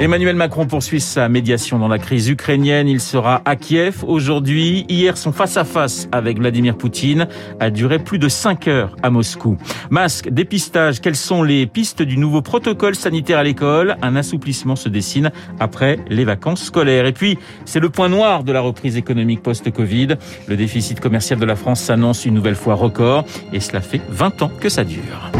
Emmanuel Macron poursuit sa médiation dans la crise ukrainienne. Il sera à Kiev aujourd'hui. Hier, son face-à-face avec Vladimir Poutine a duré plus de 5 heures à Moscou. Masque, dépistage, quelles sont les pistes du nouveau protocole sanitaire à l'école? Un assouplissement se dessine après les vacances scolaires. Et puis, c'est le point noir de la reprise économique post-Covid. Le déficit commercial de la France s'annonce une nouvelle fois record et cela fait 20 ans que ça dure.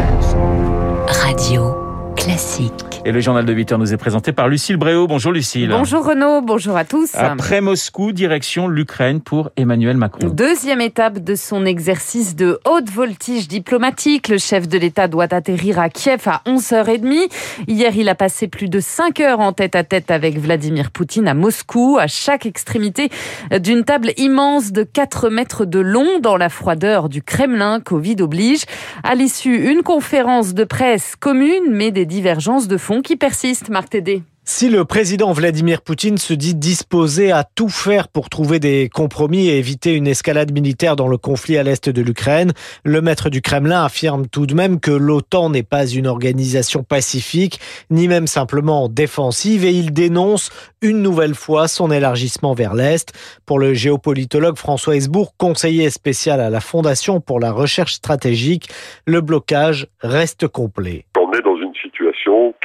Radio Classique. Et le journal de 8 heures nous est présenté par Lucille Bréau. Bonjour Lucille. Bonjour Renaud, bonjour à tous. Après Moscou, direction l'Ukraine pour Emmanuel Macron. Deuxième étape de son exercice de haute voltige diplomatique. Le chef de l'État doit atterrir à Kiev à 11h30. Hier, il a passé plus de 5 heures en tête à tête avec Vladimir Poutine à Moscou, à chaque extrémité d'une table immense de 4 mètres de long dans la froideur du Kremlin, Covid oblige. À l'issue, une conférence de presse commune, mais des divergences de fond qui persistent, Marc Tédé. Si le président Vladimir Poutine se dit disposé à tout faire pour trouver des compromis et éviter une escalade militaire dans le conflit à l'est de l'Ukraine, le maître du Kremlin affirme tout de même que l'OTAN n'est pas une organisation pacifique, ni même simplement défensive, et il dénonce une nouvelle fois son élargissement vers l'Est. Pour le géopolitologue François Hesbourg, conseiller spécial à la Fondation pour la recherche stratégique, le blocage reste complet. On est dans une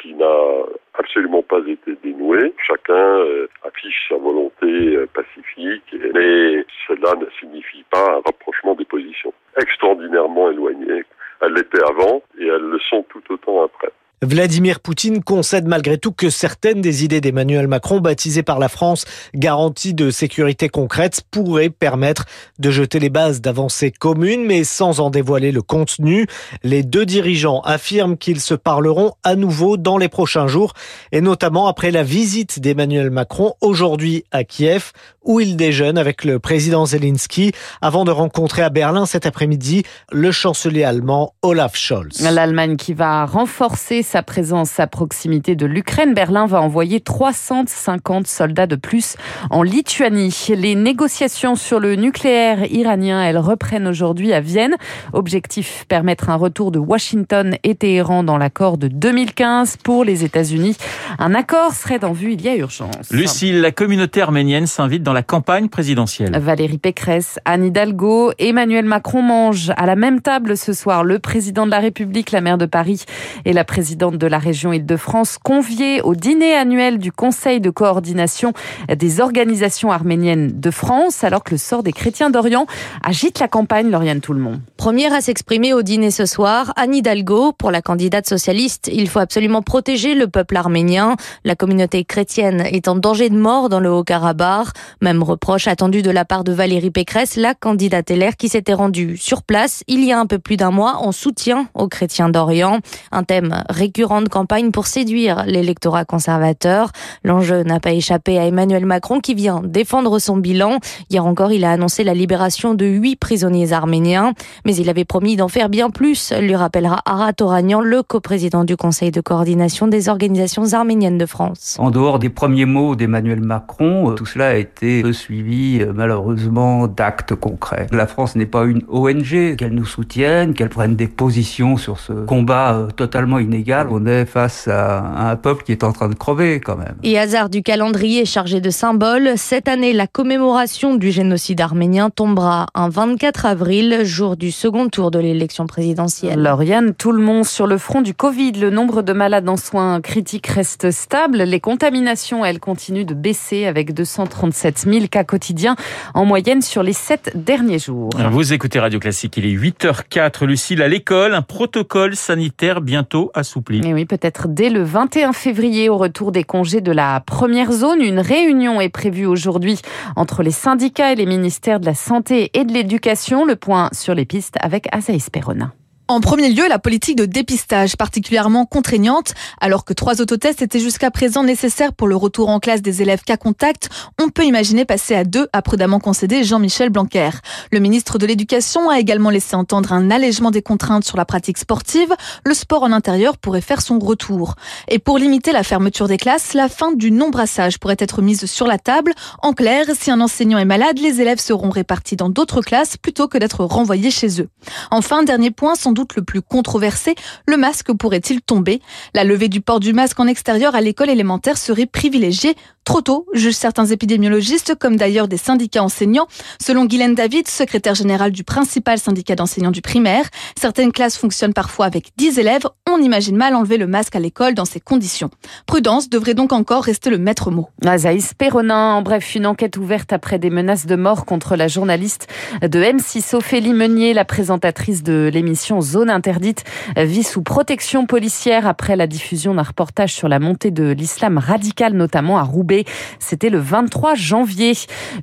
qui n'a absolument pas été dénoué. Chacun euh, affiche sa volonté euh, pacifique, mais cela ne signifie pas un rapprochement des positions. Extraordinairement éloignées. Elles l'étaient avant et elles le sont tout autant après. Vladimir Poutine concède malgré tout que certaines des idées d'Emmanuel Macron, baptisées par la France garantie de sécurité concrète, pourraient permettre de jeter les bases d'avancées communes, mais sans en dévoiler le contenu. Les deux dirigeants affirment qu'ils se parleront à nouveau dans les prochains jours, et notamment après la visite d'Emmanuel Macron aujourd'hui à Kiev, où il déjeune avec le président Zelensky, avant de rencontrer à Berlin cet après-midi le chancelier allemand Olaf Scholz. L'Allemagne qui va renforcer sa présence à proximité de l'Ukraine, Berlin va envoyer 350 soldats de plus en Lituanie. Les négociations sur le nucléaire iranien, elles reprennent aujourd'hui à Vienne. Objectif permettre un retour de Washington et Téhéran dans l'accord de 2015 pour les États-Unis. Un accord serait en vue, il y a urgence. Lucille, la communauté arménienne s'invite dans la campagne présidentielle. Valérie Pécresse, Anne Hidalgo, Emmanuel Macron mangent à la même table ce soir le président de la République, la maire de Paris et la présidente de la région Île-de-France, conviée au dîner annuel du Conseil de coordination des organisations arméniennes de France, alors que le sort des chrétiens d'Orient agite la campagne, Lauriane Tout-le-Monde. Première à s'exprimer au dîner ce soir, Anne Hidalgo, pour la candidate socialiste, il faut absolument protéger le peuple arménien. La communauté chrétienne est en danger de mort dans le Haut-Karabakh. Même reproche attendu de la part de Valérie Pécresse, la candidate LR qui s'était rendue sur place il y a un peu plus d'un mois en soutien aux chrétiens d'Orient. Un thème récurrente campagne pour séduire l'électorat conservateur. L'enjeu n'a pas échappé à Emmanuel Macron qui vient défendre son bilan. Hier encore, il a annoncé la libération de huit prisonniers arméniens, mais il avait promis d'en faire bien plus, lui rappellera Arat Oranian, le coprésident du Conseil de coordination des organisations arméniennes de France. En dehors des premiers mots d'Emmanuel Macron, euh, tout cela a été suivi euh, malheureusement d'actes concrets. La France n'est pas une ONG, qu'elle nous soutienne, qu'elle prenne des positions sur ce combat euh, totalement inégal on est face à un peuple qui est en train de crever quand même. Et hasard du calendrier chargé de symboles, cette année, la commémoration du génocide arménien tombera un 24 avril, jour du second tour de l'élection présidentielle. Lauriane, tout le monde sur le front du Covid. Le nombre de malades en soins critiques reste stable. Les contaminations, elles, continuent de baisser avec 237 000 cas quotidiens en moyenne sur les sept derniers jours. Vous écoutez Radio Classique, il est 8h04. Lucille, à l'école, un protocole sanitaire bientôt assoupli. Et oui, peut-être dès le 21 février, au retour des congés de la première zone, une réunion est prévue aujourd'hui entre les syndicats et les ministères de la Santé et de l'Éducation. Le point sur les pistes avec Azaïs Perronin. En premier lieu, la politique de dépistage, particulièrement contraignante. Alors que trois autotests étaient jusqu'à présent nécessaires pour le retour en classe des élèves cas contact, on peut imaginer passer à deux, a prudemment concédé Jean-Michel Blanquer. Le ministre de l'Éducation a également laissé entendre un allègement des contraintes sur la pratique sportive. Le sport en intérieur pourrait faire son retour. Et pour limiter la fermeture des classes, la fin du non-brassage pourrait être mise sur la table. En clair, si un enseignant est malade, les élèves seront répartis dans d'autres classes plutôt que d'être renvoyés chez eux. Enfin, dernier point, doute le plus controversé, le masque pourrait-il tomber? La levée du port du masque en extérieur à l'école élémentaire serait privilégiée trop tôt, jugent certains épidémiologistes, comme d'ailleurs des syndicats enseignants. Selon Guylaine David, secrétaire générale du principal syndicat d'enseignants du primaire, certaines classes fonctionnent parfois avec 10 élèves. On imagine mal enlever le masque à l'école dans ces conditions. Prudence devrait donc encore rester le maître mot. Azaïs Perronin, en bref, une enquête ouverte après des menaces de mort contre la journaliste de M6, Ophélie Meunier, la présentatrice de l'émission Zone Interdite, vit sous protection policière après la diffusion d'un reportage sur la montée de l'islam radical, notamment à Roubaix. C'était le 23 janvier.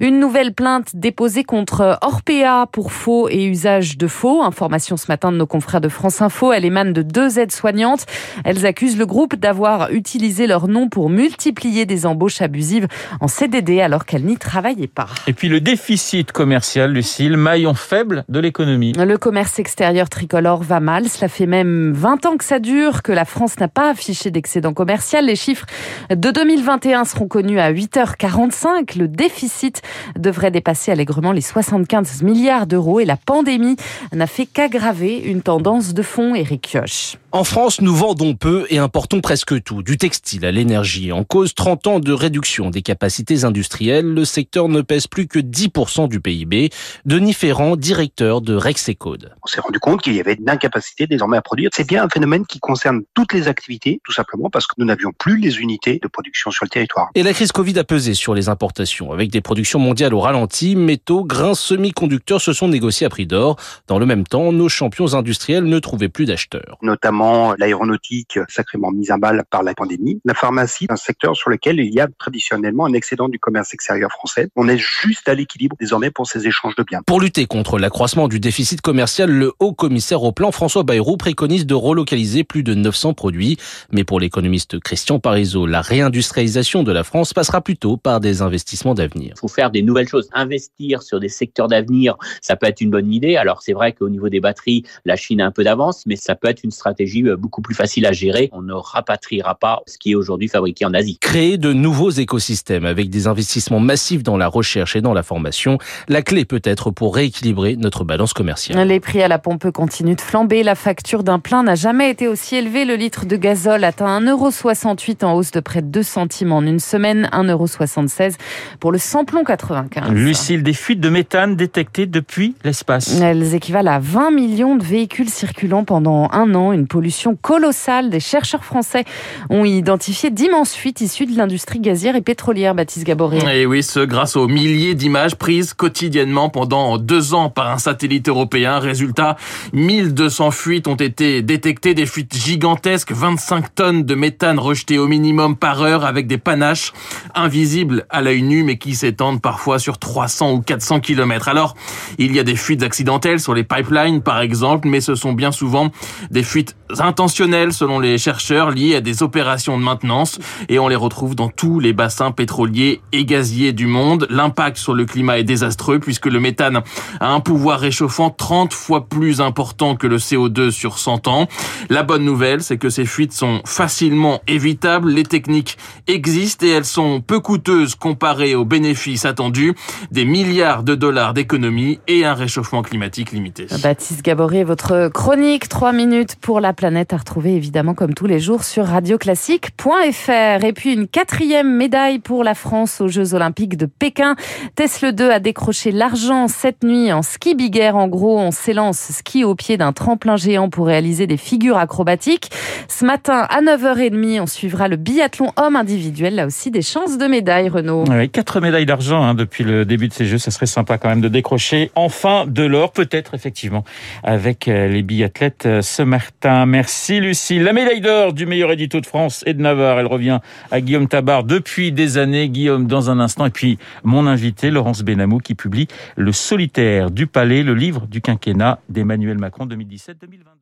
Une nouvelle plainte déposée contre Orpea pour faux et usage de faux. Information ce matin de nos confrères de France Info. Elle émane de deux aides-soignantes. Elles accusent le groupe d'avoir utilisé leur nom pour multiplier des embauches abusives en CDD alors qu'elles n'y travaillaient pas. Et puis le déficit commercial, Lucille, maillon faible de l'économie. Le commerce extérieur tricolore va mal. Cela fait même 20 ans que ça dure, que la France n'a pas affiché d'excédent commercial. Les chiffres de 2021 seront connus à 8h45. Le déficit devrait dépasser allègrement les 75 milliards d'euros et la pandémie n'a fait qu'aggraver une tendance de fond, Eric Kioch. France, nous vendons peu et importons presque tout, du textile à l'énergie. En cause 30 ans de réduction des capacités industrielles, le secteur ne pèse plus que 10% du PIB. Denis Ferrand, directeur de Rexecode. On s'est rendu compte qu'il y avait une incapacité désormais à produire. C'est bien un phénomène qui concerne toutes les activités, tout simplement parce que nous n'avions plus les unités de production sur le territoire. Et la crise Covid a pesé sur les importations. Avec des productions mondiales au ralenti, métaux, grains, semi-conducteurs se sont négociés à prix d'or. Dans le même temps, nos champions industriels ne trouvaient plus d'acheteurs. Notamment l'aéronautique sacrément mise à mal par la pandémie, la pharmacie, un secteur sur lequel il y a traditionnellement un excédent du commerce extérieur français. On est juste à l'équilibre désormais pour ces échanges de biens. Pour lutter contre l'accroissement du déficit commercial, le haut commissaire au plan François Bayrou préconise de relocaliser plus de 900 produits. Mais pour l'économiste Christian Parizeau, la réindustrialisation de la France passera plutôt par des investissements d'avenir. Il faut faire des nouvelles choses. Investir sur des secteurs d'avenir, ça peut être une bonne idée. Alors c'est vrai qu'au niveau des batteries, la Chine a un peu d'avance, mais ça peut être une stratégie beaucoup plus facile à gérer. On ne rapatriera pas ce qui est aujourd'hui fabriqué en Asie. Créer de nouveaux écosystèmes avec des investissements massifs dans la recherche et dans la formation, la clé peut être pour rééquilibrer notre balance commerciale. Les prix à la pompe continuent de flamber. La facture d'un plein n'a jamais été aussi élevée. Le litre de gazole atteint 1,68€ en hausse de près de 2 centimes en une semaine, 1,76€ pour le samplon 95. Lucille, des fuites de méthane détectées depuis l'espace. Elles équivalent à 20 millions de véhicules circulant pendant un an. Une pollution colossale. Des chercheurs français ont identifié d'immenses fuites issues de l'industrie gazière et pétrolière, Baptiste Gaboré. Et oui, ce grâce aux milliers d'images prises quotidiennement pendant deux ans par un satellite européen. Résultat, 1200 fuites ont été détectées, des fuites gigantesques, 25 tonnes de méthane rejetées au minimum par heure avec des panaches invisibles à l'œil nu mais qui s'étendent parfois sur 300 ou 400 kilomètres. Alors, il y a des fuites accidentelles sur les pipelines par exemple, mais ce sont bien souvent des fuites intentionnelles selon les chercheurs liées à des opérations de maintenance et on les retrouve dans tous les bassins pétroliers et gaziers du monde. L'impact sur le climat est désastreux puisque le méthane a un pouvoir réchauffant 30 fois plus important que le CO2 sur 100 ans. La bonne nouvelle, c'est que ces fuites sont facilement évitables. Les techniques existent et elles sont peu coûteuses comparées aux bénéfices attendus. Des milliards de dollars d'économies et un réchauffement climatique limité. Baptiste Gaboré, votre chronique 3 minutes pour la planète à retrouver évidemment comme tous les jours sur radioclassique.fr. Et puis une quatrième médaille pour la France aux Jeux Olympiques de Pékin. Tesla 2 a décroché l'argent cette nuit en ski big air. En gros, on s'élance ski au pied d'un tremplin géant pour réaliser des figures acrobatiques. Ce matin à 9h30, on suivra le biathlon homme individuel. Là aussi, des chances de médailles, Renaud. Oui, quatre médailles d'argent hein, depuis le début de ces Jeux. Ça serait sympa quand même de décrocher enfin de l'or, peut-être effectivement, avec euh, les biathlètes euh, ce matin. Merci Lucie. La médaille d'or du meilleur édito de France et de Navarre, elle revient à Guillaume Tabar depuis des années. Guillaume, dans un instant. Et puis mon invité, Laurence Benamou, qui publie Le solitaire du palais, le livre du quinquennat d'Emmanuel Macron 2017-2022.